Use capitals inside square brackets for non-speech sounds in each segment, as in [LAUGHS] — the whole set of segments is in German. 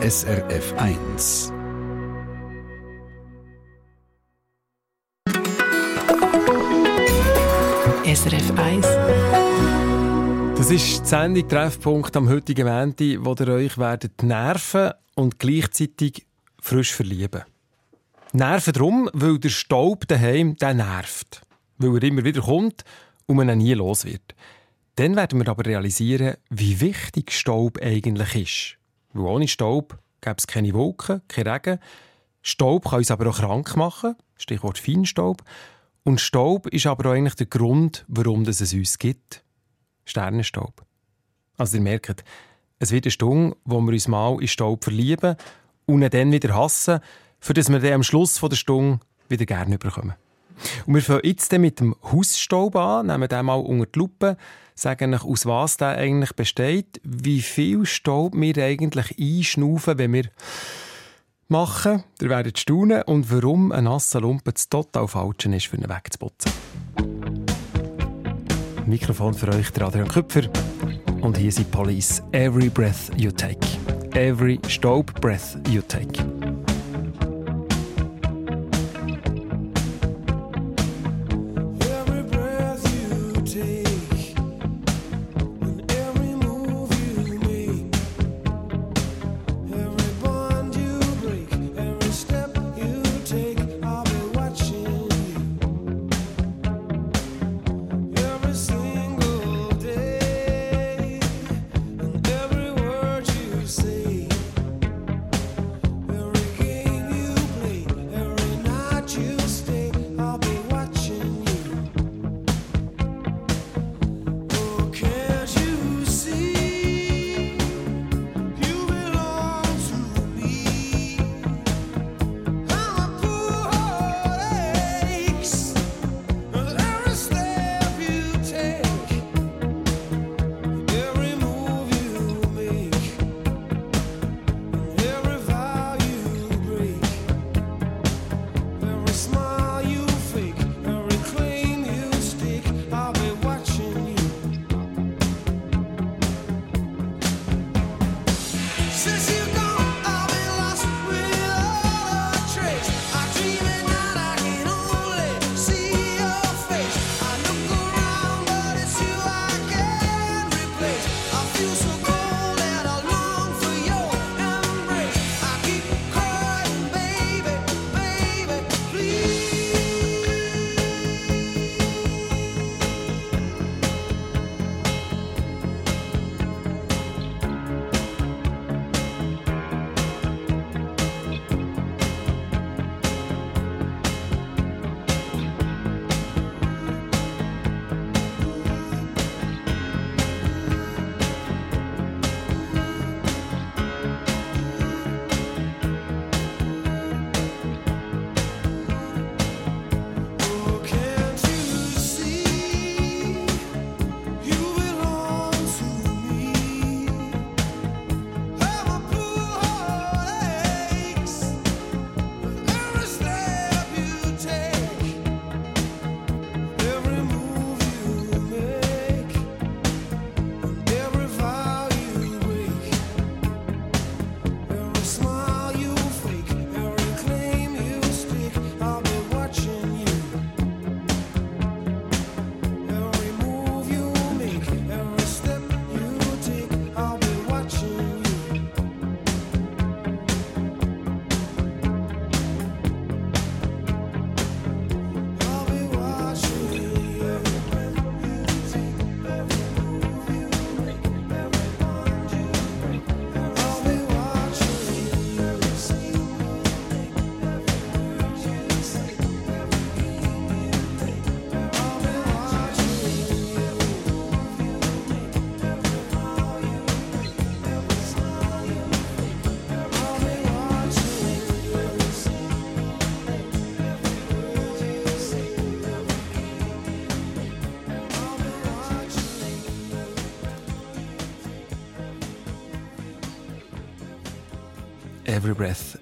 SRF 1. SRF 1. Das ist die Sendung Treffpunkt am heutigen Montag, wo ihr euch werdet nerven und gleichzeitig frisch verlieben. Nerven drum, weil der Staub daheim der nervt. Weil er immer wieder kommt und man ihn nie los wird. Dann werden wir aber realisieren, wie wichtig Staub eigentlich ist. Weil ohne Staub gäbe es keine Wolken, kein Regen. Staub kann uns aber auch krank machen. Stichwort Feinstaub. Und Staub ist aber auch eigentlich der Grund, warum es uns gibt. Sternenstaub. Also ihr merkt, es wird eine Stunde, wo wir uns mal in Staub verlieben und ihn dann wieder hassen, für das wir dann am Schluss der Stunde wieder gerne überkommen. Und wir fangen jetzt mit dem Hausstaub an, nehmen den mal unter die Lupe, sagen euch, aus was der eigentlich besteht, wie viel Staub wir eigentlich einschnaufen, wenn wir machen, ihr werdet staunen, und warum ein nasser Lumpen das total falsche ist, für ihn wegzuputzen. Mikrofon für euch, der Adrian Küpfer. Und hier sind Police. Every breath you take. Every Staub breath you take.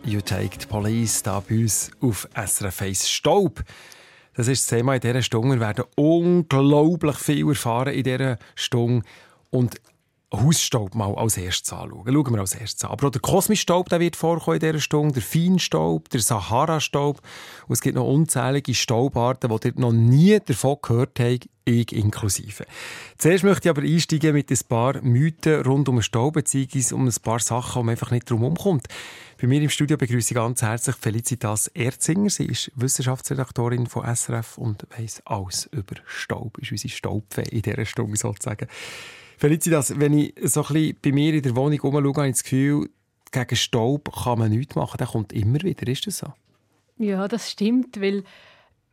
You Take, die Police, da bei uns auf SRF 1 Staub. Das ist das Thema in dieser Stunde. Wir werden unglaublich viel erfahren in dieser Stunde. Und Hausstaub mal als erstes anschauen. Schauen wir als erstes an. Aber auch der Kosmisstaub der wird vorkommen in dieser Stunde, der Feinstaub, der Sahara-Staub. Und es gibt noch unzählige Staubarten, die ihr noch nie davon gehört habt, ich inklusive. Zuerst möchte ich aber einsteigen mit ein paar Mythen rund um den Staub, beziehungsweise um ein paar Sachen, wo man einfach nicht drum herumkommt. Bei mir im Studio begrüße ich ganz herzlich Felicitas Erzinger. Sie ist Wissenschaftsredaktorin von SRF und weiss alles über Staub. Ist unsere Staubfee in dieser Stunde sozusagen. Felicitas, wenn ich so ein bisschen bei mir in der Wohnung herumschaue, habe ich das Gefühl, gegen Staub kann man nichts machen. Der kommt immer wieder. Ist das so? Ja, das stimmt, weil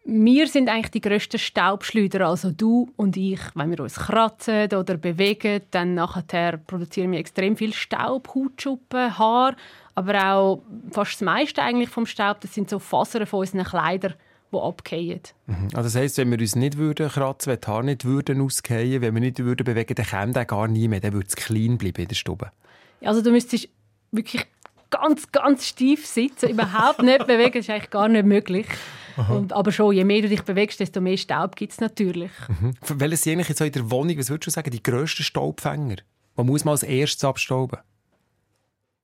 wir sind eigentlich die grössten Staubschleuder, also du und ich. Wenn wir uns kratzen oder bewegen, dann nachher produzieren wir extrem viel Staub, Hautschuppen, Haar, aber auch fast das meiste eigentlich vom Staub, das sind so Fasern von unseren Kleidern, die abgehen. Mhm. Also das heisst, wenn wir uns nicht würden kratzen, wenn die Haare nicht würden ausgehen, wenn wir nicht würden bewegen, dann käme der gar nie mehr, dann würde es clean bleiben in der Stube. Also du müsstest wirklich ganz, ganz steif sitzen, überhaupt nicht bewegen, das ist eigentlich gar nicht möglich. Und, aber schon, je mehr du dich bewegst, desto mehr Staub gibt es natürlich. Mhm. Welches sind so in der Wohnung, was würdest du sagen, die grössten Staubfänger? Man muss mal als erstes abstauben.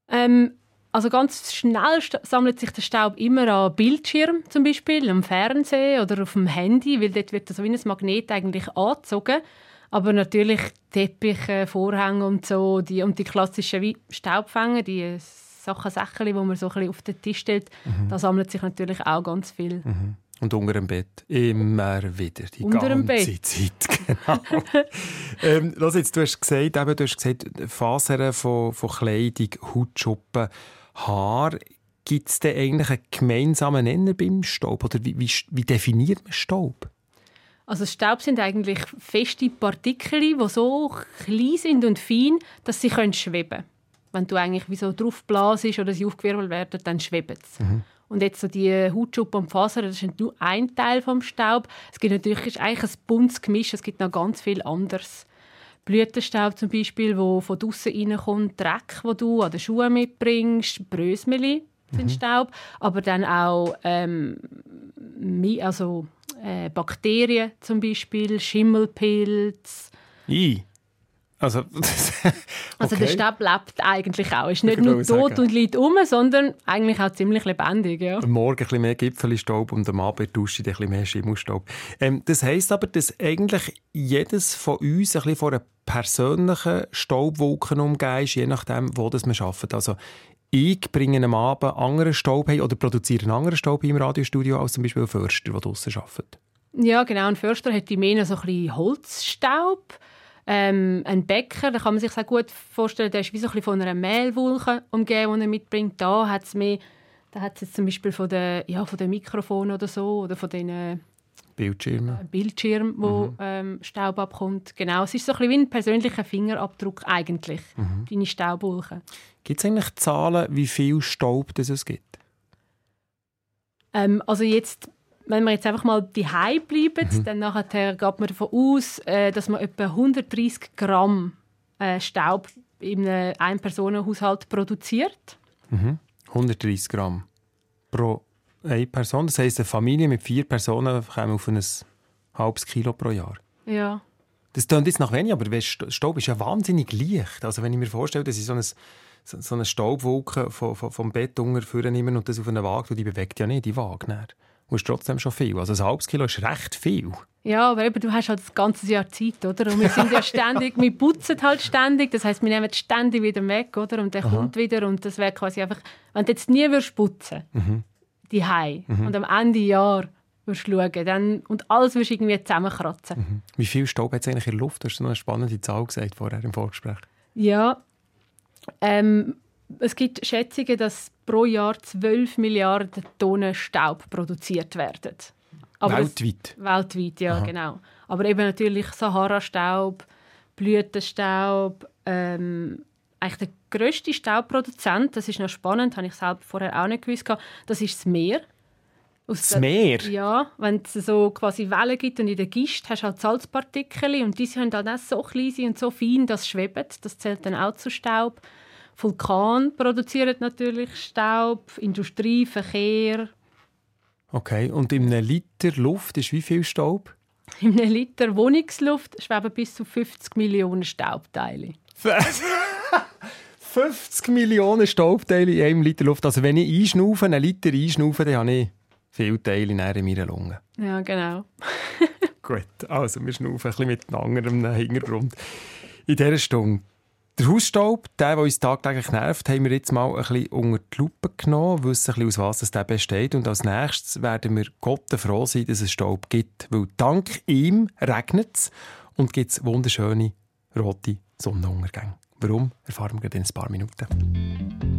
Ähm, also ganz schnell sammelt sich der Staub immer an Bildschirm zum Beispiel, am Fernsehen oder auf dem Handy, weil dort wird das wie ein Magnet eigentlich angezogen. Aber natürlich Teppiche, Vorhänge und so die, und die klassischen Staubfänger, die Sachen, Säckchen, die man so ein bisschen auf den Tisch stellt, da sammelt sich natürlich auch ganz viel. Und unter dem Bett. Immer wieder. Die Unter ganze dem Bett. Zeit. [LAUGHS] Genau. ähm, jetzt, du hast gesagt, eben, du hast gesagt Fasern von, von Kleidung, Hautschuppen, Haar. Gibt es denn eigentlich einen gemeinsamen Nenner beim Staub? Oder wie, wie, wie definiert man Staub? Also Staub sind eigentlich feste Partikel, die so klein sind und fein, dass sie können schweben können. Wenn du eigentlich wie so drauf blasest oder sie aufgewirbelt werden, dann schweben sie. Und jetzt so die Hautschuppen und Fasern, das ist nur ein Teil vom Staub. Es gibt natürlich ist eigentlich ein buntes Gemisch, es gibt noch ganz viel anderes. Blütenstaub zum Beispiel, wo von draußen reinkommt, Dreck, wo du an den Schuhen mitbringst, Brösmeli sind Staub, aber dann auch ähm, also, äh, Bakterien zum Beispiel, Schimmelpilz. I. Also, [LAUGHS] Also der okay. Staub lebt eigentlich auch. Ist nicht Ich nur tot sagen. und liegt um, sondern eigentlich auch ziemlich lebendig. Ja. Am Morgen ein bisschen mehr Gipfelstaub und am Abend Dusche ein bisschen mehr Schimmelstaub. Ähm, das heisst aber, dass eigentlich jedes von uns ein bisschen von einer persönlichen Staubwolke umgeben ist, je nachdem, wo das man arbeitet. Also ich bringe am Abend anderen Staub oder produziere einen anderen Staub im Radiostudio als zum Beispiel ein Förster, der draussen arbeitet. ja, genau. Ein Förster hat die mehr so ein bisschen Holzstaub. Ähm, ein Bäcker, da kann man sich sehr gut vorstellen, der ist wie so ein bisschen von einer Mehlwolke umgeben, die er mitbringt. Da hat es mehr, da hat es zum Beispiel von den, ja, von den Mikrofonen oder so oder von den äh, Bildschirme. Bildschirm, wo ähm, Staub abkommt. Genau, es ist so ein bisschen wie ein persönlicher Fingerabdruck eigentlich, deine Staubwolke. Gibt es eigentlich Zahlen, wie viel Staub das es gibt? Ähm, also jetzt, wenn wir jetzt einfach mal daheim bleiben, dann nachher geht man davon aus, äh, dass man etwa 130 Gramm äh, Staub in einem Ein-Personen-Haushalt produziert. 130 Gramm pro eine Person. Das heisst, eine Familie mit vier Personen kommt auf ein halbes Kilo pro Jahr. Ja. Das klingt jetzt nach wenig, aber Staub ist ja wahnsinnig leicht. Also wenn ich mir vorstelle, dass ich so, ein, so eine Staubwolke vom, vom, vom Bett unten nehme und das auf eine Waage, die bewegt ja nicht, die Waage. Dann. Und ist trotzdem schon viel. Also ein halbes Kilo ist recht viel. Ja, aber eben, du hast halt das ganze Jahr Zeit, oder? Und wir sind ja ständig, wir putzen halt ständig, das heißt, wir nehmen es ständig wieder weg, oder? Und der kommt wieder und das wäre quasi einfach, wenn du jetzt nie würdest putzen, die und am Ende Jahr würdest schauen, dann, und alles würdest irgendwie zusammenkratzen. Wie viel Staub hat es eigentlich in der Luft? Du hast noch eine spannende Zahl gesagt vorher im Vorgespräch. Ja, ähm, es gibt Schätzungen, dass pro Jahr 12 Milliarden Tonnen Staub produziert werden. Aber das- Weltweit. weltweit, ja, genau. Aber eben natürlich Sahara-Staub, Blütenstaub. Ähm, eigentlich der grösste Staubproduzent, das ist noch spannend, habe ich selber vorher auch nicht gewusst, das ist das Meer. Aus Das der- Meer? Ja, wenn es so quasi Wellen gibt und in der Gischt hast du halt Salzpartikel und diese sind halt auch so klein und so fein, dass sie schweben. Das zählt dann auch zu Staub. Vulkan produzieren natürlich Staub, Industrie, Verkehr. Okay, und in einem Liter Luft ist wie viel Staub? [LAUGHS] In einem Liter Wohnungsluft schweben bis zu 50 Millionen Staubteile. [LAUGHS] 50 Millionen Staubteile in einem Liter Luft. Also wenn ich einschnaufe, einen Liter einschnaufe, dann habe ich viele Teile näher in meiner Lunge. Ja, genau. [LAUGHS] Gut, also wir schnaufen ein bisschen mit einem anderen Hintergrund. In dieser Stunde. Der Hausstaub, der, der uns tagtäglich nervt, haben wir jetzt mal ein bisschen unter die Lupe genommen, wissen ein bisschen, aus was der besteht. Und als nächstes werden wir Gott froh sein, dass es Staub gibt. Weil dank ihm regnet es und gibt es wunderschöne rote Sonnenuntergänge. Warum, erfahren wir in ein paar Minuten.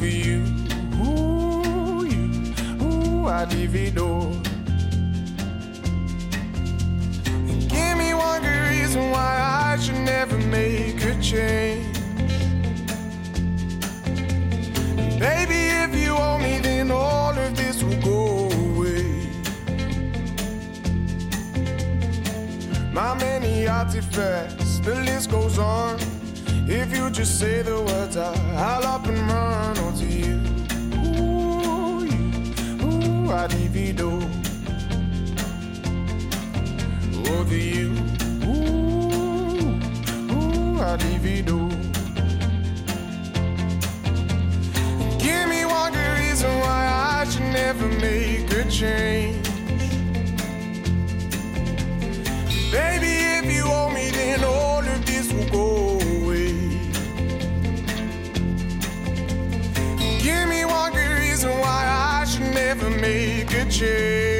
For you, ooh, you, ooh, it all. And give me one good reason why I should never make a change. Baby, if you owe me, then all of this will go away. My many artifacts, the list goes on. If you just say the words, I, I'll up and run onto you. Ooh, you, ooh, I divido. Over you, ooh, ooh, I divido. Give me one good reason why I should never make a change. Baby, if you owe me, then all of this will go never make a change.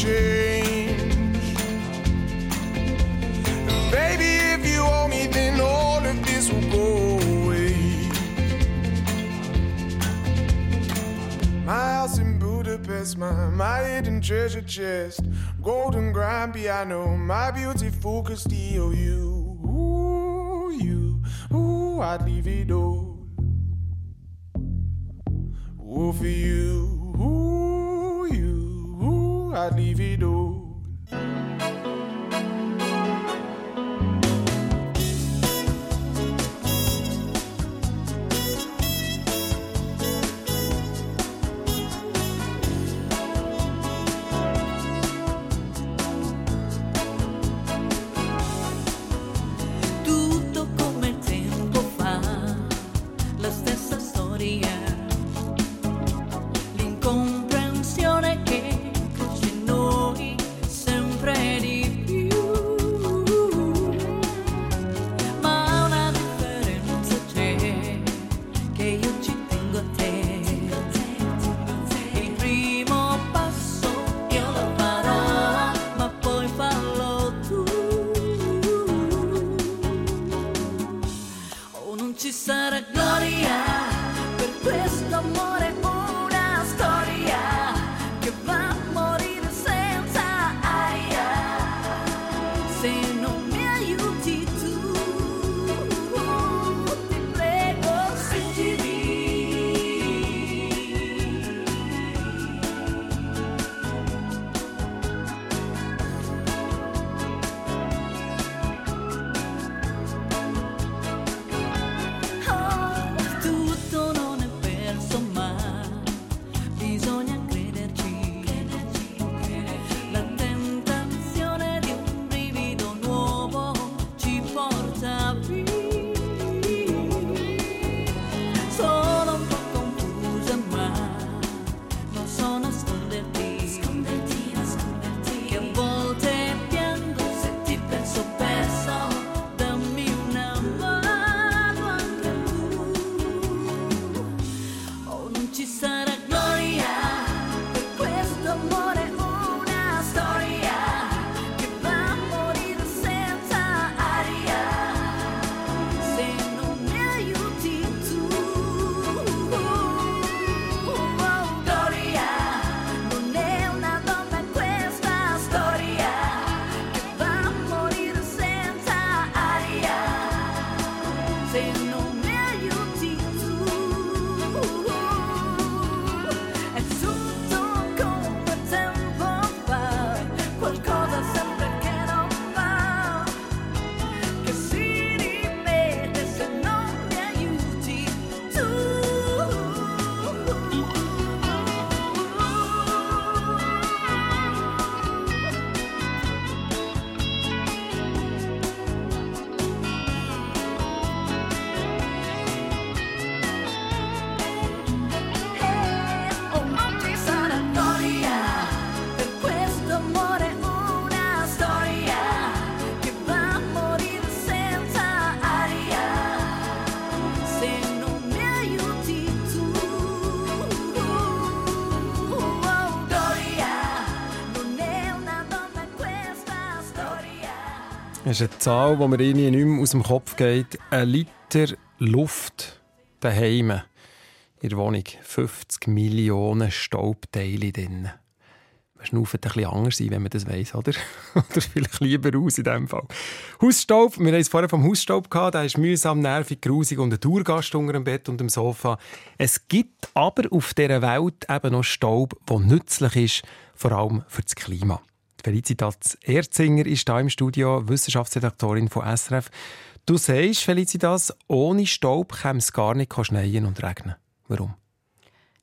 Change. Baby, if you owe me, then all of this will go away. My house in Budapest, my, my hidden treasure chest. Golden grand piano, my beauty focus steal you. You, I'd leave it all. Ooh, for you, I'd leave it all. Das ist eine Zahl, die mir nicht mehr aus dem Kopf geht. Ein Liter Luft daheim in der Wohnung. 50 Millionen Staubteile drin. Man schnauft ein bisschen anders sein, wenn man das weiss, oder? [LAUGHS] oder vielleicht lieber aus in diesem Fall. Hausstaub, wir haben es vorher vom Hausstaub gehabt, der ist mühsam, nervig, grusig und ein Tourgast unter dem Bett und dem Sofa. Es gibt aber auf dieser Welt eben noch Staub, der nützlich ist, vor allem für das Klima. Felicitas Erzinger ist hier im Studio, Wissenschaftsredaktorin von SRF. Du sagst, Felicitas, ohne Staub käme es gar nicht schneien und regnen. Warum?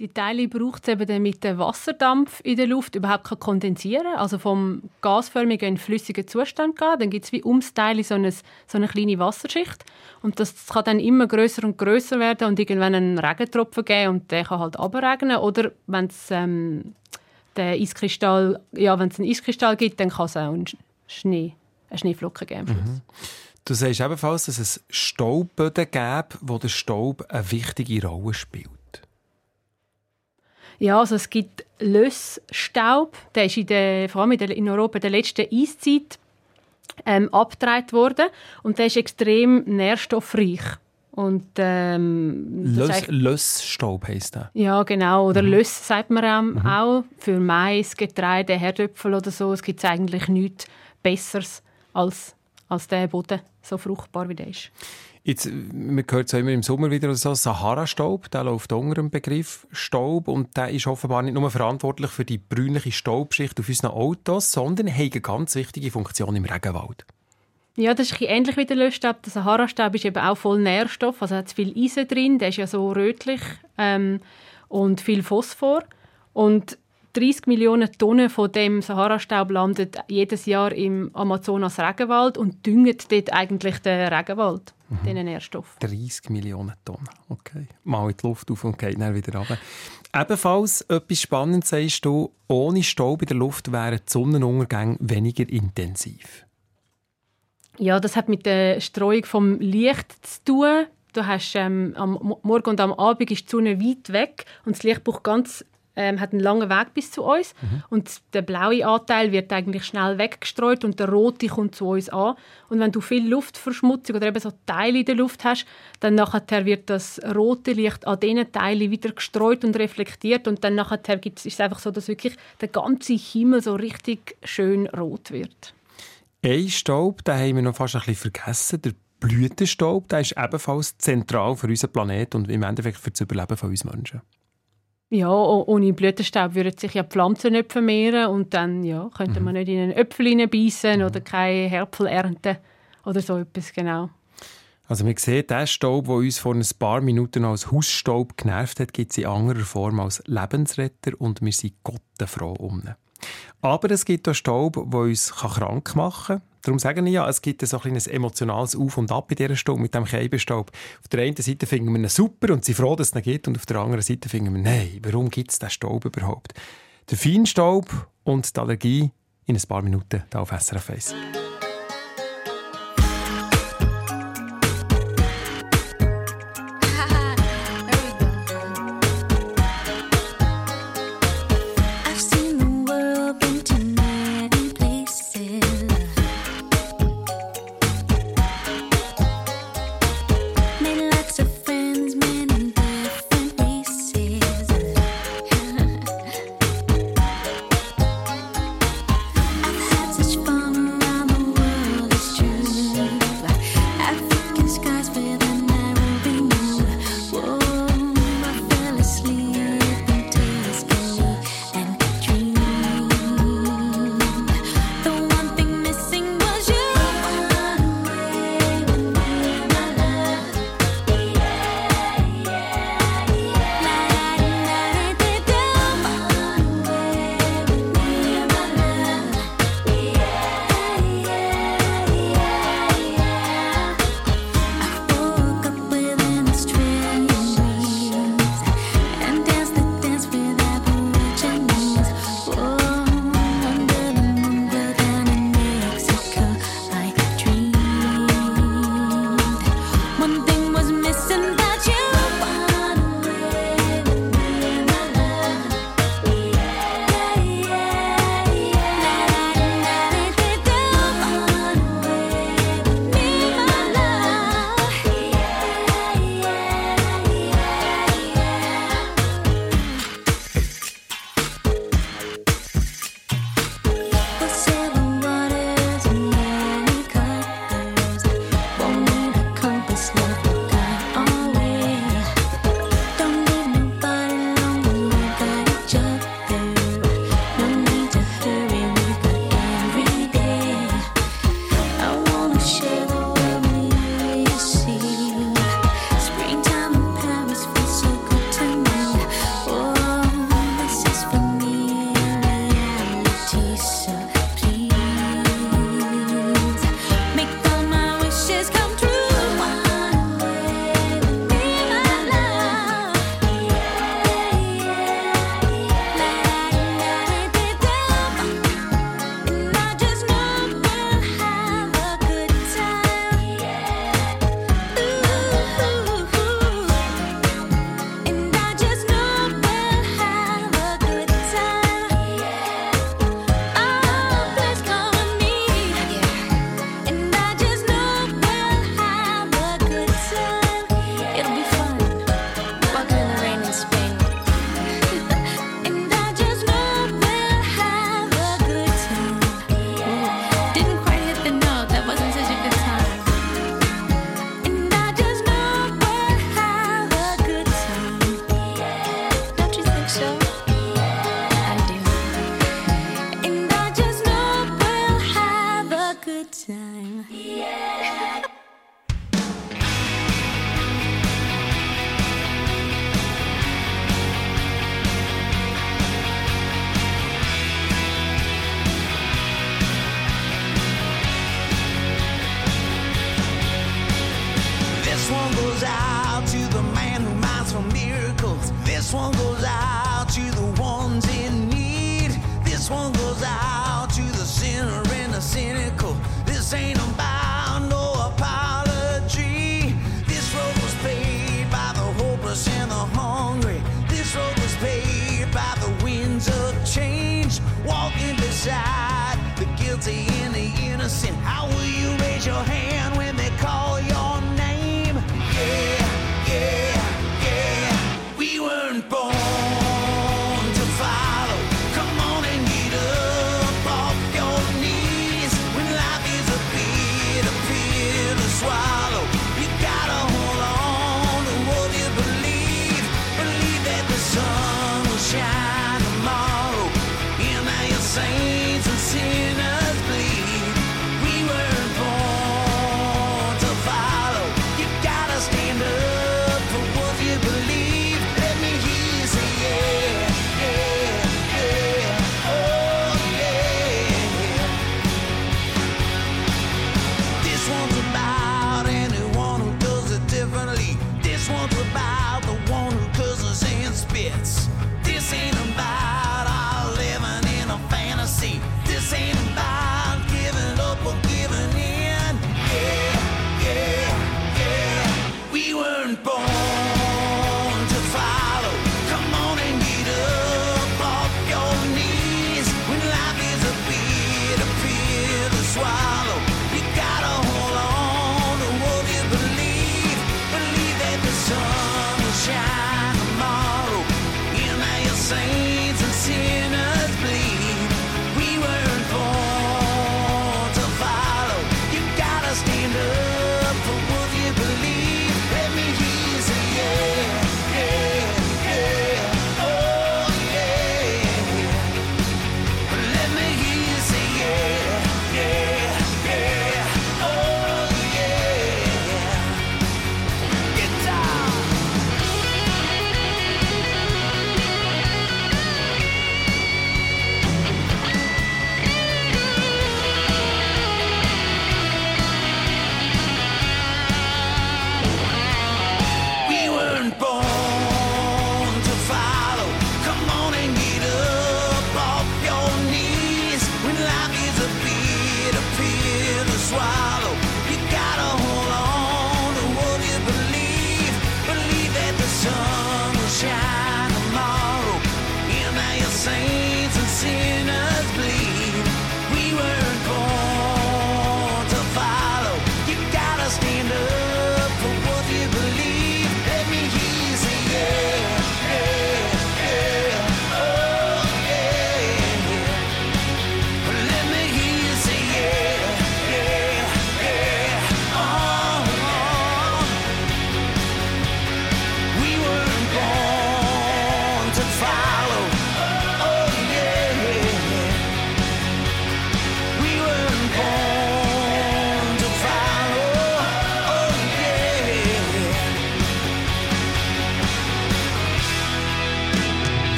Die Teile braucht es eben, damit der Wasserdampf in der Luft überhaupt kann kondensieren also vom gasförmigen in flüssigen Zustand gehen. Dann gibt es wie ums Teil so eine, so eine kleine Wasserschicht. Und das kann dann immer größer und größer werden und irgendwann einen Regentropfen geben und der kann halt abregnen. Oder wenn es ähm, der Eiskristall, ja, wenn es einen Eiskristall gibt, dann kann es auch einen Schnee, eine Schneeflocke geben. Schluss. Du sagst ebenfalls, dass es Staubböden gäbe, wo der Staub eine wichtige Rolle spielt. Ja, also es gibt Lössstaub, der ist in der, vor allem in, der, in Europa in der letzten Eiszeit ähm, abgetragen worden und der ist extrem nährstoffreich. Und, ähm, das Löss, Lössstaub heisst der. ja, genau. Oder Löss sagt man ähm, auch. Für Mais, Getreide, Herdöpfel oder so. Es gibt eigentlich nichts Besseres als, als der Boden, so fruchtbar wie der ist. Jetzt, man hört es ja immer im Sommer wieder so, Sahara-Staub, der läuft unter dem Begriff Staub und der ist offenbar nicht nur verantwortlich für die brünliche Staubschicht auf unseren Autos, sondern hat eine ganz wichtige Funktion im Regenwald. Ja, das ist ähnlich wie der Löschstab. Der Sahara-Stab ist eben auch voll Nährstoff, also hat viel Eisen drin, der ist ja so rötlich ähm, und viel Phosphor. Und 30 Millionen Tonnen von dem Sahara-Staub landet jedes Jahr im Amazonas-Regenwald und düngt dort eigentlich den Regenwald, diesen Nährstoff. 30 Millionen Tonnen. Okay. Mal in die Luft auf und geht dann wieder runter. Ebenfalls etwas Spannendes sagst du, ohne Staub in der Luft wären die Sonnenuntergänge weniger intensiv. Ja, das hat mit der Streuung vom Licht zu tun. Du hast ähm, am Mo- Morgen und am Abend ist die Sonne weit weg und das Licht braucht ganz ähm, hat einen langen Weg bis zu uns und der blaue Anteil wird eigentlich schnell weggestreut und der rote kommt zu uns an und wenn du viel Luftverschmutzung oder eben so Teile in der Luft hast, dann nachher wird das rote Licht an diesen Teilen wieder gestreut und reflektiert und dann nachher gibt's, ist es einfach so, dass wirklich der ganze Himmel so richtig schön rot wird. Ein Staub, den haben wir noch fast ein bisschen vergessen, der Blütenstaub, der ist ebenfalls zentral für unseren Planeten und im Endeffekt für das Überleben von uns Menschen. Ja, ohne Blütenstaub würden sich ja Pflanzen nicht vermehren und dann ja, könnte man mhm. nicht in einen Äpfel hineinbeissen mhm. oder keine Herpfel ernten oder so etwas, genau. Also man sieht, der Staub, der uns vor ein paar Minuten als Hausstaub genervt hat, gibt es in anderer Form als Lebensretter und wir sind Gott froh um ihn. Aber es gibt auch Staub, der uns krank machen kann. Darum sagen ich ja, es gibt so ein, ein emotionales Auf und Ab in dieser Stunde mit dem Keibenstaub. Auf der einen Seite finden wir ihn super und sind froh, dass es ihn gibt. Und auf der anderen Seite finden wir, nein, warum gibt es diesen Staub überhaupt? Der Feinstaub und die Allergie in ein paar Minuten hier auf SRF 1.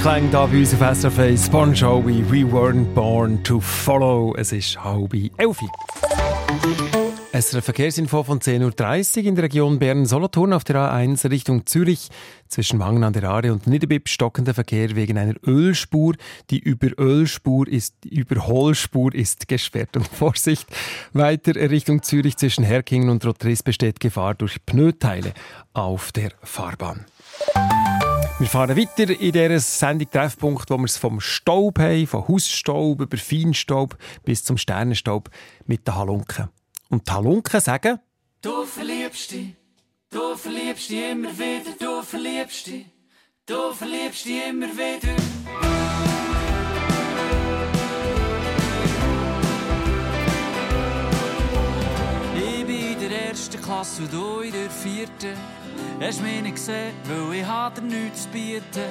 Klänge da bei uns auf SRF 1. Bon Jovi, We Weren't Born to Follow. Es ist halb elf. SRF Verkehrsinfo von 10.30 Uhr in der Region Bern-Solothurn auf der A1 Richtung Zürich. Zwischen Wangen an der Aare und Niederbipp stockender Verkehr wegen einer Ölspur. Die Überölspur ist, Überholspur ist gesperrt. Und Vorsicht, weiter Richtung Zürich zwischen Herkingen und Rotris besteht Gefahr durch Pneuteile auf der Fahrbahn. Wir fahren weiter in dieser Sendung Treffpunkt, wo wir es vom Staub haben, von Hausstaub über Feinstaub bis zum Sternenstaub mit den Halunken. Und die Halunken sagen, Du verliebst dich, du verliebst dich immer wieder, du verliebst dich, du verliebst dich immer wieder. Ich bin in der ersten Klasse und du in der vierten. Hast mich nicht gesehen, weil ich dir nichts zu bieten.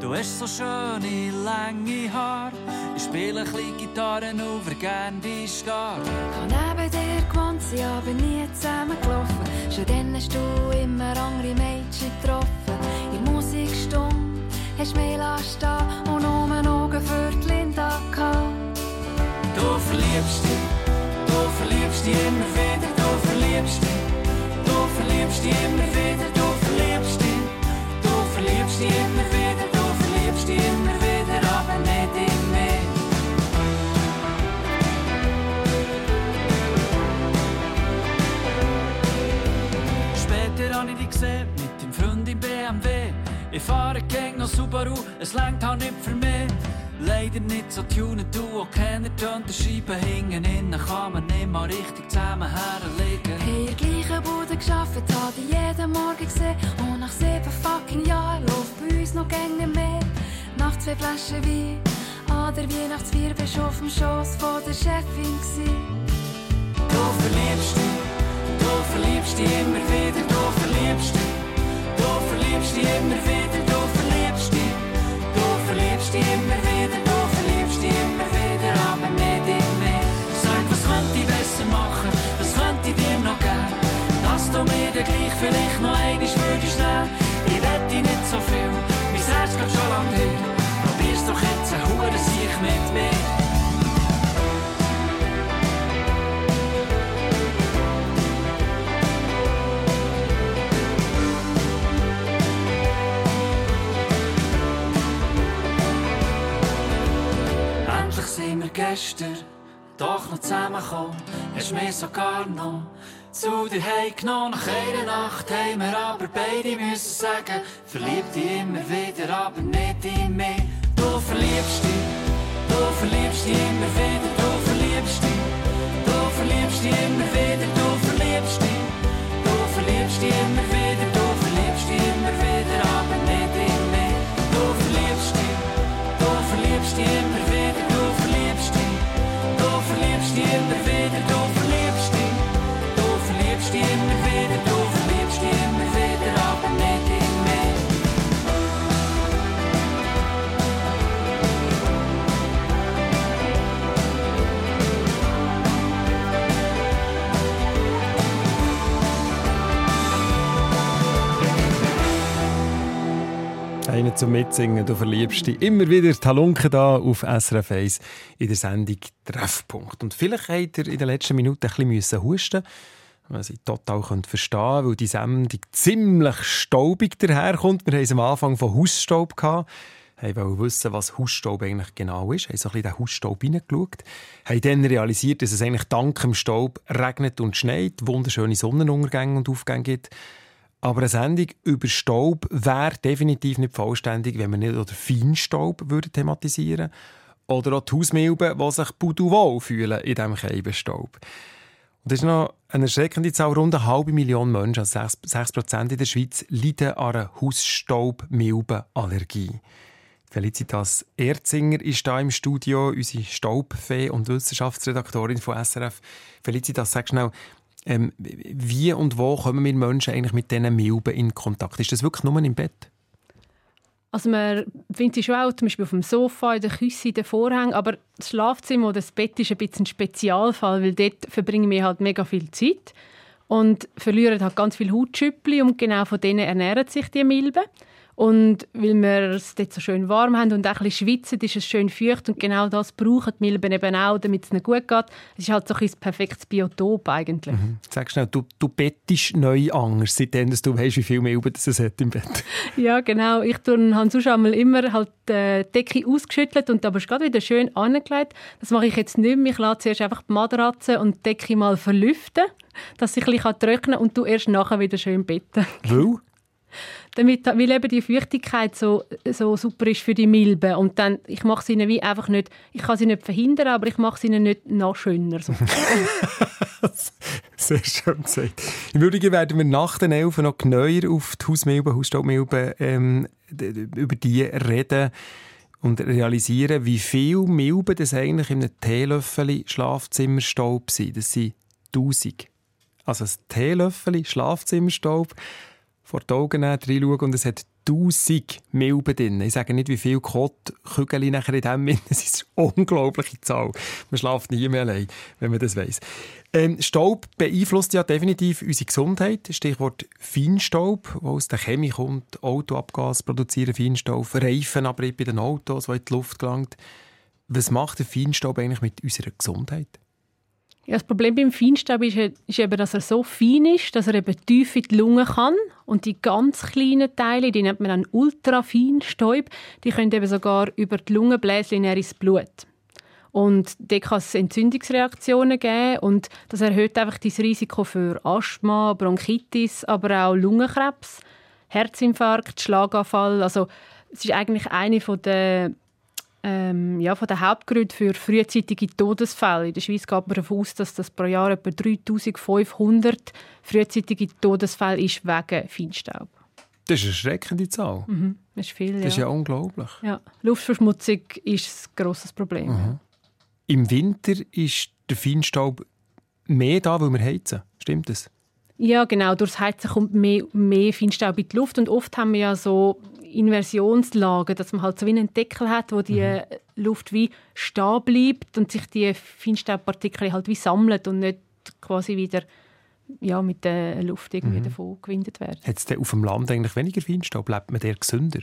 Du hast so schöne, lange Haare. Ich spiele ein bisschen Gitarre, nur wer gern die Star. Ich hab neben dir gewohnt, sind aber nie zusammengelaufen. Schon dann hast du immer andere Mädchen getroffen. In Musikstunde hast du mich lassen stehen und nur Augen für die Linda gehabt. Du verliebst dich, du verliebst dich immer wieder, du verliebst dich, verliebst dich immer wieder, du verliebst dich, du verliebst dich immer wieder, du verliebst dich immer wieder, aber nicht in mich. Später habe ich dich gesehen mit dem Freund im BMW. Ich fahre gegen noch Subaru, es längt auch nicht für mich. Leider nicht so tunen, du auch keiner tönt der Scheibe hingen. Innen kann man nicht mal richtig zusammen herlegen. In der gleichen Bude gearbeitet, hab ich jeden Morgen gesehen. Und nach sieben fucking Jahren läuft bei uns noch gäng nicht mehr. Nach zwei Flaschen Wein an der Weihnachtsfeier bist du auf dem Schoss von der Chefin gsi. Du verliebst dich, du verliebst dich immer wieder, du verliebst dich, du verliebst dich immer wieder, verliebst dich immer wieder, du verliebst dich immer wieder, aber nicht in mich. Sag, was könnte ich besser machen, was könnte ich dir noch geben, dass du mir dann gleich vielleicht noch einmal würdest nehmen. Ich wette nicht so viel, mein Herz geht schon lang dir, probier's doch jetzt ein Hure sich mit mir. Doch noch zusammengekommen. Hast mich sogar noch zu dir heimgenommen. Nach einer Nacht haben wir aber beide müssen sagen, verlieb dich immer wieder, aber nicht in mich. Du verliebst dich, du verliebst dich immer wieder, du verliebst dich, du verliebst dich immer wieder, du verliebst dich, du verliebst dich immer wieder, individual Einen zum Mitsingen, du verliebst dich. Immer wieder Talunke da auf SRF 1 in der Sendung Treffpunkt. Und vielleicht habt ihr in den letzten Minuten ein bisschen husten was ich total verstehen könnte, weil die Sendung ziemlich staubig daherkommt. Wir haben es am Anfang von Hausstaub. Wir wollten wissen, was Hausstaub eigentlich genau ist. Wir haben so ein bisschen den Hausstaub hineingeschaut. haben dann realisiert, dass es eigentlich dank dem Staub regnet und schneit, wunderschöne Sonnenuntergänge und Aufgänge gibt. Aber eine Sendung über Staub wäre definitiv nicht vollständig, wenn wir nicht oder Feinstaub würde thematisieren Oder auch die Hausmilben, die sich pudelwohl fühlen in diesem Keibenstaub. Und das ist noch eine erschreckende Zahl. Rund eine halbe Million Menschen, also 6, 6 Prozent in der Schweiz, leiden an einer Hausstaubmilbenallergie. Felicitas Erzinger ist da im Studio, unsere Staubfee und Wissenschaftsredaktorin von SRF. Felicitas, sag schnell, ähm, wie und wo kommen wir Menschen eigentlich mit diesen Milben in Kontakt? Ist das wirklich nur im Bett? Also man findet sie schon auch zum Beispiel auf dem Sofa, in der Küche, in den Vorhängen, aber das Schlafzimmer oder das Bett ist ein bisschen ein Spezialfall, weil dort verbringen wir halt mega viel Zeit und verlieren halt ganz viele Hautschüppli und genau von denen ernähren sich die Milben. Und weil wir es dort so schön warm haben und auch ein bisschen schwitzen, ist es schön feucht und genau das brauchen die Milben eben auch, damit es ihnen gut geht. Es ist halt so ein bisschen perfektes Biotop eigentlich. Sag schnell, du, du bettest neu anders, seitdem dass du weißt, wie viel Milben es hat im Bett. [LAUGHS] Ja, genau. Ich tue, habe sonst einmal immer halt äh, die Decke ausgeschüttelt und aber gerade wieder schön angelegt. Das mache ich jetzt nicht mehr. Ich lasse zuerst einfach die Matratze und die Decke mal verlüften, dass sie ein bisschen trocknen kann und du erst nachher wieder schön betten. Weil? Damit, weil eben die Feuchtigkeit so, so super ist für die Milben. Und dann, ich mache sie ihnen wie einfach nicht, ich kann sie nicht verhindern, aber ich mache sie ihnen nicht noch schöner. So. [LAUGHS] Sehr schön gesagt. Im Übrigen werden wir nach den Elfen noch genauer auf die Hausmilben, Hausstaubmilben, ähm, über die reden und realisieren, wie viel Milben das eigentlich in einem Teelöffel Schlafzimmerstaub sind. Das sind 1000. Also ein Teelöffel Schlafzimmerstaub vor die Augen nehmen, reinschauen und es hat 1000 Milben drin. Ich sage nicht, wie viele Kotkügel nachher in dem sind. [LAUGHS] Das ist eine unglaubliche Zahl. Man schläft nie mehr allein, wenn man das weiss. Ähm, Staub beeinflusst ja definitiv unsere Gesundheit. Stichwort Feinstaub, wo aus der Chemie kommt. Autoabgas produzieren Feinstaub, Reifenabrieb bei den Autos, die in die Luft gelangt. Was macht der Feinstaub eigentlich mit unserer Gesundheit? Ja, das Problem beim Feinstaub ist, ist eben, dass er so fein ist, dass er eben tief in die Lunge kann. Und die ganz kleinen Teile, die nennt man dann Ultrafeinstaub, die können eben sogar über die Lungenbläschen ins Blut. Und da kann es Entzündungsreaktionen geben und das erhöht einfach das Risiko für Asthma, Bronchitis, aber auch Lungenkrebs, Herzinfarkt, Schlaganfall. Also es ist eigentlich eine der ähm, ja, von den Hauptgründen für frühzeitige Todesfälle. In der Schweiz geht man davon aus, dass das pro Jahr etwa 3500 frühzeitige Todesfälle ist wegen Feinstaub. Das ist eine schreckende Zahl. Das ist viel, Das ja. ist ja unglaublich. ja. Luftverschmutzung ist ein grosses Problem. Im Winter ist der Feinstaub mehr da, weil wir heizen. Stimmt das? Ja, genau. Durchs Heizen kommt mehr, mehr Feinstaub in die Luft. Und oft haben wir ja so Inversionslagen, dass man halt so wie einen Deckel hat, wo die Luft wie stehen bleibt und sich die Feinstaubpartikel halt wie sammeln und nicht quasi wieder ja, mit der Luft irgendwie davon gewindet werden. Hat es auf dem Land eigentlich weniger Feinstaub? Lebt man der gesünder?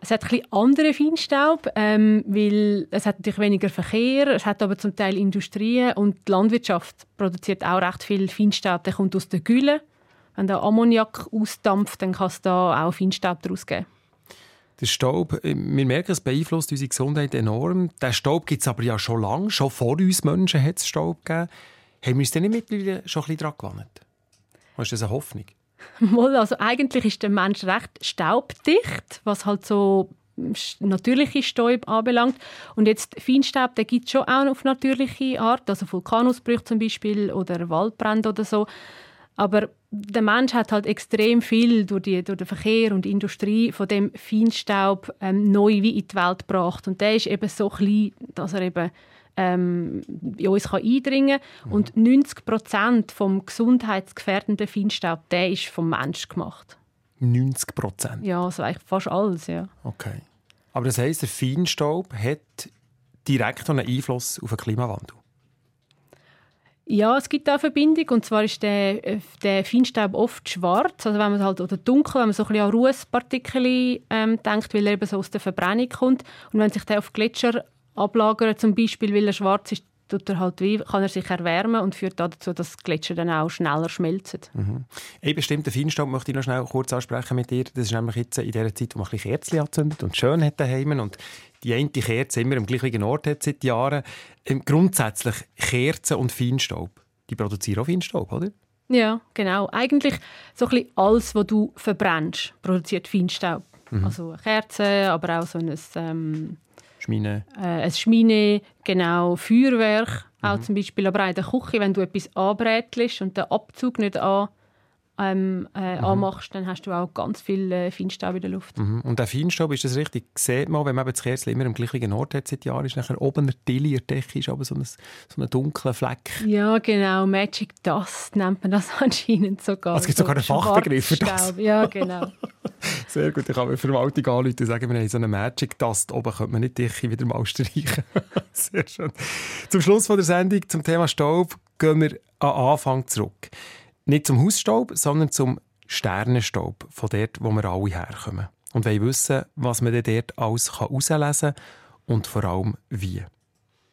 Es hat ein bisschen anderen Feinstaub, ähm, weil es hat natürlich weniger Verkehr, es hat aber zum Teil Industrien und die Landwirtschaft produziert auch recht viel Feinstaub. Der kommt aus der Gülle. Wenn der Ammoniak ausdampft, dann kann es da auch Feinstaub daraus geben. Der Staub, äh, wir merken, es beeinflusst unsere Gesundheit enorm. Der Staub gibt es aber ja schon lange. Schon vor uns Menschen hat es Staub gegeben. Haben wir uns denn nicht mittlerweile schon ein bisschen daran gewandt? Oder ist das eine Hoffnung? [LAUGHS] Mal, also eigentlich ist der Mensch recht staubdicht, was halt so sch- natürliche Stäube anbelangt. Und jetzt Feinstaub, der gibt es schon auch auf natürliche Art, also Vulkanausbrüche zum Beispiel oder Waldbrände oder so. Aber der Mensch hat halt extrem viel durch, die, durch den Verkehr und die Industrie von dem Feinstaub ähm, neu wie in die Welt gebracht. Und der ist eben so klein, dass er eben ähm, in uns kann eindringen kann. Und 90 Prozent vom gesundheitsgefährdenden Feinstaub, der ist vom Mensch gemacht. 90 Prozent. Ja, also eigentlich fast alles, ja. Okay. Aber das heisst, der Feinstaub hat direkt einen Einfluss auf den Klimawandel. Ja, es gibt auch Verbindung. Und zwar ist der, der Feinstaub oft schwarz. Also wenn man halt, oder dunkel, wenn man so ein bisschen an Rußpartikel ähm, denkt, weil er eben so aus der Verbrennung kommt. Und wenn sich der auf Gletscher ablagert, zum Beispiel, weil er schwarz ist, tut er halt wie, kann er sich erwärmen und führt dazu, dass die Gletscher dann auch schneller schmelzen. Ein bestimmter Feinstaub möchte ich noch schnell kurz ansprechen mit dir. Das ist nämlich jetzt in der Zeit, wo man ein bisschen Kerzen anzündet und schön hat daheim und die eine Kerze immer am gleichen Ort hat seit Jahren. Ähm, grundsätzlich Kerzen und Feinstaub, die produzieren auch Feinstaub, oder? Ja, genau. Eigentlich so ein bisschen alles, was du verbrennst, produziert Feinstaub. Also eine Kerze, aber auch so ein, ähm, Schmine. äh, ein Schmine, genau, Feuerwerk auch zum Beispiel. Aber auch in der Küche, wenn du etwas anbrätelst und den Abzug nicht an, ähm, äh, anmachst, dann hast du auch ganz viel äh, Feinstaub in der Luft. Mhm. Und der Feinstaub, ist das richtig? Sieht man, wenn man das Kerzchen immer am gleichen Ort hat seit Jahren, ist nachher oben der Tilly, der Decke, ist aber so ein, so ein dunkler Fleck. Ja, genau. Magic Dust nennt man das [LAUGHS] anscheinend sogar. Ah, es gibt sogar einen Fachbegriff für das. Ja, genau. [LAUGHS] Sehr gut, ich kann mir Verwaltung anrufen und sagen, wir haben so einen Magic Dust. Oben könnte man nicht Decke wieder mal streichen. [LAUGHS] Sehr schön. Zum Schluss von der Sendung zum Thema Staub gehen wir an den Anfang zurück. Nicht zum Hausstaub, sondern zum Sternenstaub, von dort, wo wir alle herkommen. Und wollen wissen, was man dort alles herauslesen kann und vor allem wie.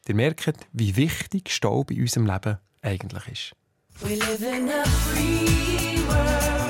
Ihr merkt, wie wichtig Staub in unserem Leben eigentlich ist. We live in a free world.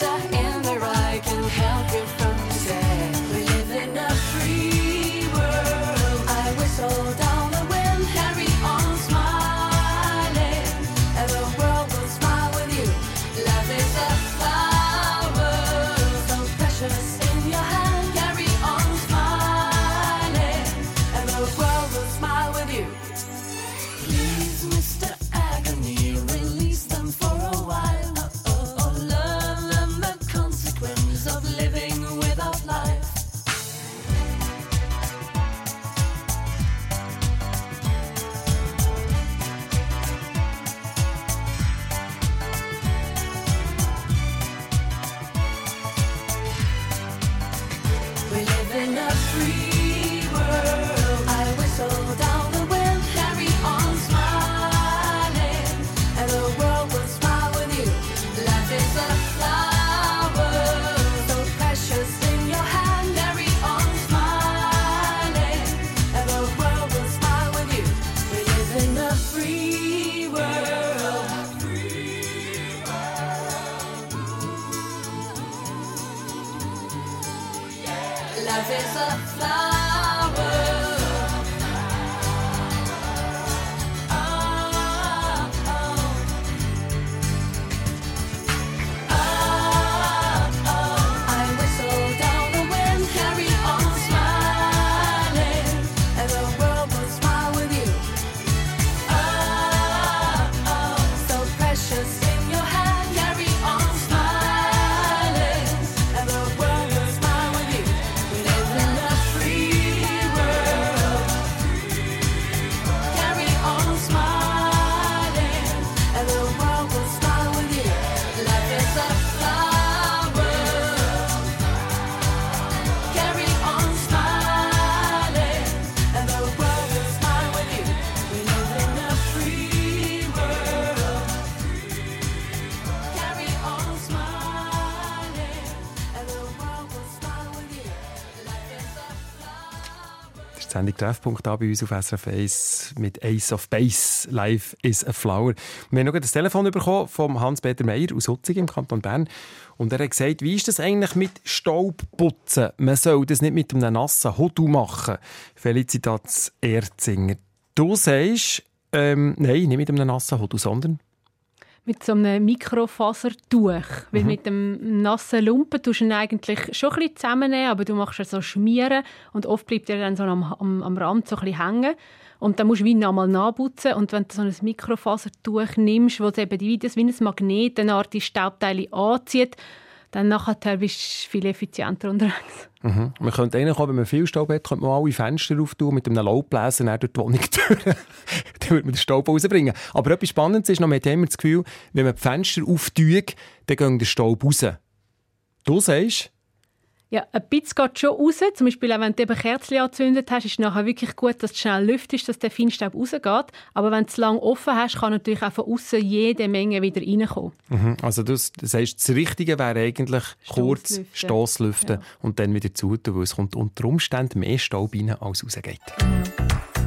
In the I can help you. Sendung Treffpunkt da bei uns auf SRF 1 mit Ace of Base. Live is a Flower. Wir haben noch das Telefon bekommen vom Hans-Peter Meyer aus Utzig im Kanton Bern. Und er hat gesagt, wie ist das eigentlich mit Staubputzen? Man soll das nicht mit einem nassen Hodu machen. Felicitas Erzinger. Du sagst, ähm, nein, nicht mit einem nassen Hodu, sondern mit so einem Mikrofasertuch. Weil mit dem nassen Lumpen tust du ihn eigentlich schon ein bisschen zusammennehmen, aber du machst es so schmieren und oft bleibt er dann so am, am, am Rand so ein bisschen hängen. Und dann musst du wie nochmal nachputzen. Und wenn du so ein Mikrofasertuch nimmst, das eben wie, das wie ein Magnet eine Art die Staubteile anzieht, dann nachher bist du viel effizienter unterwegs. Mhm. Man könnte eigentlich wenn man viel Staub hat, könnte man alle Fenster auftun mit einem Laubbläser dann durch die Wohnung [LAUGHS] durch. dann würde man den Staub rausbringen. Aber etwas Spannendes ist noch, man hat immer das Gefühl, wenn man die Fenster auftut, dann geht der Staub raus. Du sagst, Ja, ein bisschen geht schon raus. Zum Beispiel, auch wenn du eben Kerzen angezündet hast, ist es nachher wirklich gut, dass du schnell lüftest, dass der Feinstaub rausgeht. Aber wenn du es lange offen hast, kann natürlich auch von außen jede Menge wieder reinkommen. mhm. also du, das heißt, das Richtige wäre eigentlich kurz Stosslüften. Ja. und dann wieder zutun, weil es kommt unter Umständen mehr Staub rein, als rausgeht. From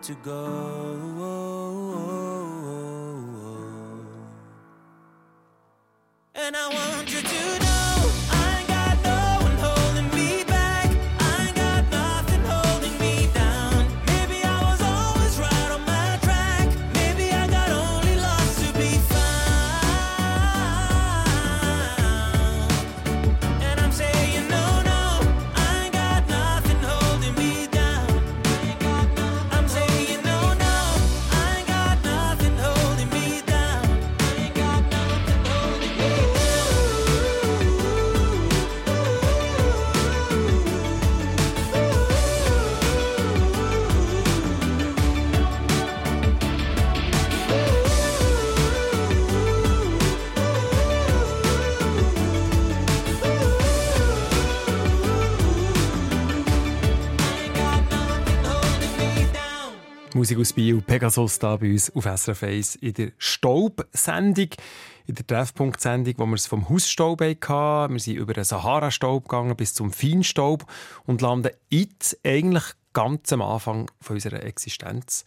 I'm to go. And I want Musik aus Bio, Pegasus da bei uns auf SRF 1 in der Staub-Sendung, in der Treffpunkt-Sendung, wo wir es vom Hausstaub hatten. Wir sind über den Sahara-Staub gegangen bis zum Feinstaub und landen jetzt eigentlich ganz am Anfang von unserer Existenz.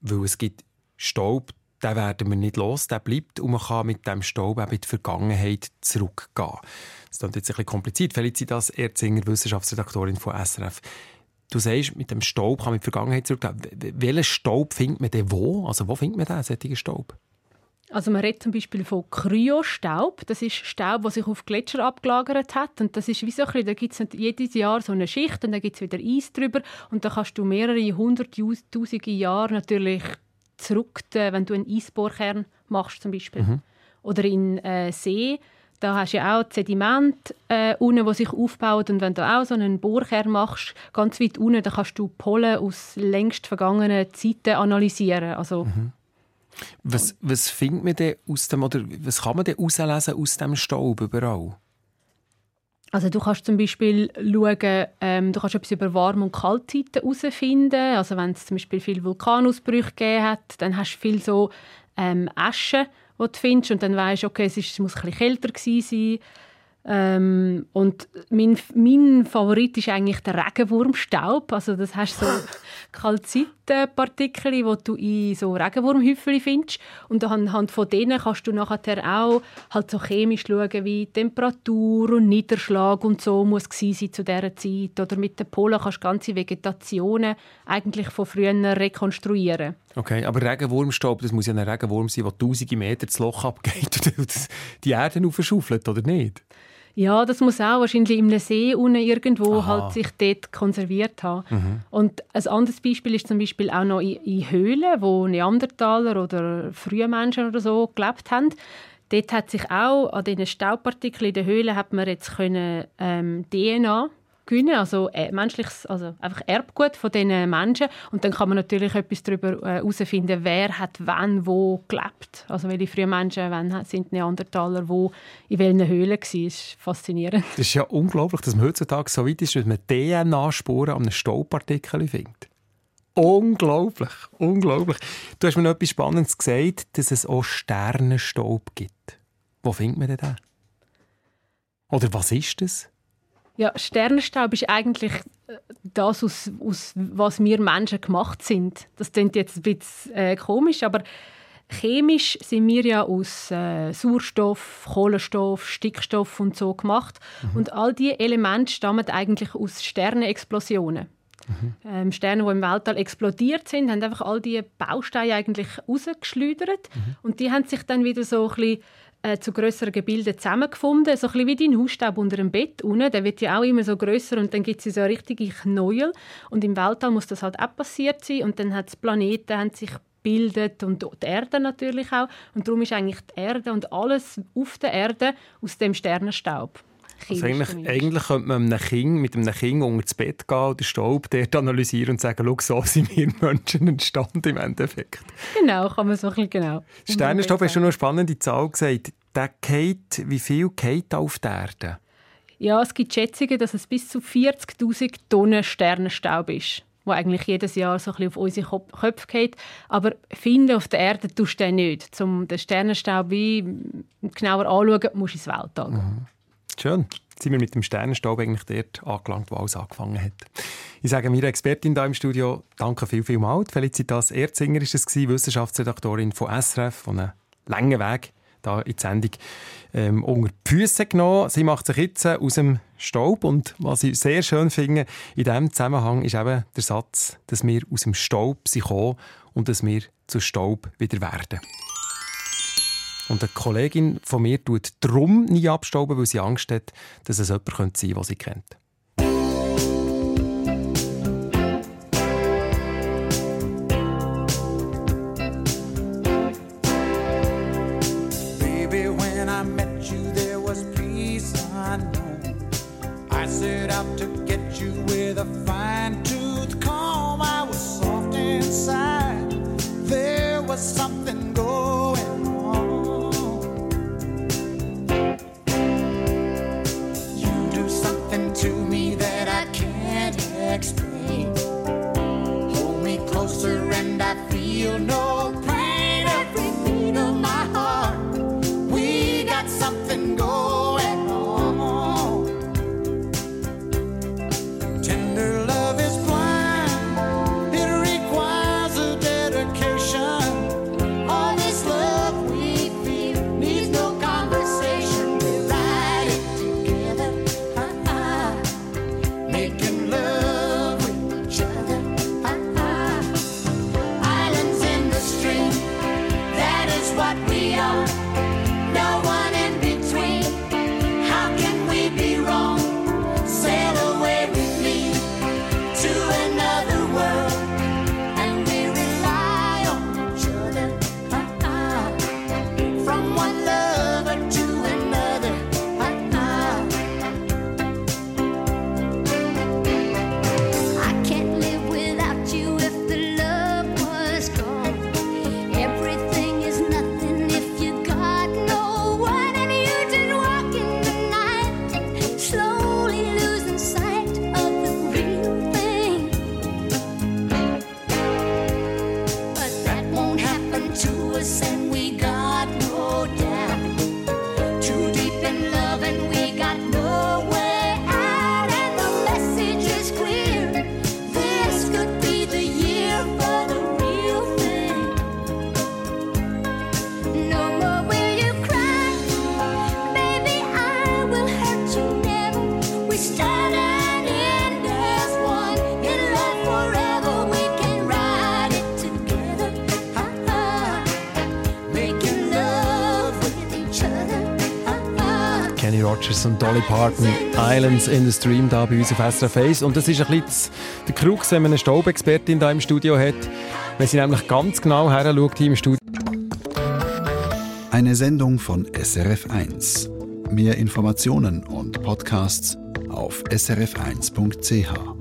Weil es gibt Staub, den werden wir nicht los, der bleibt und man kann mit dem Staub auch in die Vergangenheit zurückgehen. Das ist jetzt ein bisschen kompliziert. Felicitas Erzinger, Wissenschaftsredaktorin von SRF. Du sagst, mit dem Staub kann man in die Vergangenheit zurückgehen. Welchen Staub findet man denn wo? Also wo findet man den, solchen Staub? Also man redet zum Beispiel von Kryostaub. Das ist Staub, der sich auf Gletscher abgelagert hat. Und das ist wie so ein bisschen, da gibt es jedes Jahr so eine Schicht und dann gibt es wieder Eis drüber. Und dann kannst du mehrere hunderttausende Jahre natürlich zurück, äh, wenn du einen Eisbohrkern machst zum Beispiel. Oder in äh, See, da hast du ja auch Sediment äh, unten, wo sich aufbaut. Und wenn du auch so einen Bohrkern machst, ganz weit unten, dann kannst du Pollen aus längst vergangenen Zeiten analysieren. Also Was, was findet man denn aus dem, oder was kann man denn auslesen aus dem Staub überall? Also du kannst zum Beispiel schauen, ähm, du kannst etwas über Warm- und Kaltzeiten herausfinden. Also wenn es zum Beispiel viele Vulkanausbrüche gegeben hat, dann hast du viel so ähm, Asche, die du findest und dann weißt okay, es, ist, muss ein bisschen kälter gewesen sein. Ähm, und mein, mein Favorit ist eigentlich der Regenwurmstaub. Also das hast so [LAUGHS] Kalzitpartikel, die du in so Regenwurmhäufchen findest. Und anhand von denen kannst du nachher auch halt so chemisch schauen, wie Temperatur und Niederschlag und so muss sein zu dieser Zeit. Oder mit den Polen kannst du ganze Vegetationen eigentlich von früher rekonstruieren. Okay, aber Regenwurmstaub, das muss ja ein Regenwurm sein, der tausende Meter das Loch abgeht [LAUGHS] und die Erde aufschaufelt, oder nicht? Ja, das muss auch wahrscheinlich in einem See unten irgendwo Aha. halt sich dort konserviert haben. Und ein anderes Beispiel ist zum Beispiel auch noch in, in Höhlen, wo Neandertaler oder frühe Menschen oder so gelebt haben. Dort hat sich auch an diesen Staubpartikeln in der Höhle hat man jetzt können, ähm, DNA gewinnen, also äh, menschliches, also einfach Erbgut von diesen Menschen. Und dann kann man natürlich etwas darüber äh, herausfinden, wer hat wann wo gelebt. Also welche frühen Menschen wann sind Neandertaler wo in welchen Höhlen waren. Das ist faszinierend. Das ist ja unglaublich, dass man heutzutage so weit ist, dass man DNA-Spuren an einem Staubpartikel findet. Unglaublich, unglaublich. Du hast mir noch etwas Spannendes gesagt, dass es auch Sternenstaub gibt. Wo findet man denn den? Oder was ist das? Ja, Sternenstaub ist eigentlich äh, das, aus, aus was wir Menschen gemacht sind. Das klingt jetzt ein bisschen äh, komisch, aber chemisch sind wir ja aus äh, Sauerstoff, Kohlenstoff, Stickstoff und so gemacht. Und all diese Elemente stammen eigentlich aus Sternenexplosionen. Ähm, Sterne, die im Weltall explodiert sind, haben einfach all diese Bausteine eigentlich rausgeschleudert. Und die haben sich dann wieder so ein bisschen äh, zu grösseren Gebilden zusammengefunden. So ein bisschen wie dein Hausstaub unter dem Bett unten. Der wird ja auch immer so grösser und dann gibt es so richtige Knäuel. Und im Weltall muss das halt auch passiert sein. Und dann hat Planeten haben sich gebildet und die Erde natürlich auch. Und darum ist eigentlich die Erde und alles auf der Erde aus dem Sternenstaub. Also eigentlich, eigentlich könnte man einem kind, mit einem Kind unter das Bett gehen und den Staub dort analysieren und sagen, schau, so sind wir Menschen entstanden im Endeffekt. Genau, kann man so ein bisschen genau. Sternenstaub hast du noch eine spannende Zahl gesagt. Der geht, wie viel geht auf der Erde? Ja, es gibt Schätzungen, dass es bis zu 40'000 Tonnen Sternenstaub ist, wo eigentlich jedes Jahr so ein bisschen auf unsere Köpfe geht. Aber finden auf der Erde tust du den nicht. Um den Sternenstaub wie genauer anzuschauen, musst du ins Weltall gehen. Schön. Jetzt sind wir mit dem Sternenstaub eigentlich dort angelangt, wo alles angefangen hat. Ich sage meiner Expertin hier im Studio, danke viel, viel mal. Felicitas Erzinger war es, Wissenschaftsredaktorin von SRF, von einem langen Weg da in die Sendung ähm, unter die Füße genommen. Sie macht sich jetzt aus dem Staub und was ich sehr schön finde in diesem Zusammenhang ist eben der Satz, dass wir aus dem Staub sind und dass wir zu Staub wieder werden. Und eine Kollegin von mir tut drum nie abstauben, weil sie Angst hat, dass es jemand sein könnte, den sie kennt. Und Dolly Parton, Islands in the Stream, da bei uns auf SRF 1. Und das ist ein bisschen der Krux, wenn man eine Staubexpertin da im Studio hat, wenn sie nämlich ganz genau her schaut im Studio. Eine Sendung von SRF1. Mehr Informationen und Podcasts auf srf1.ch.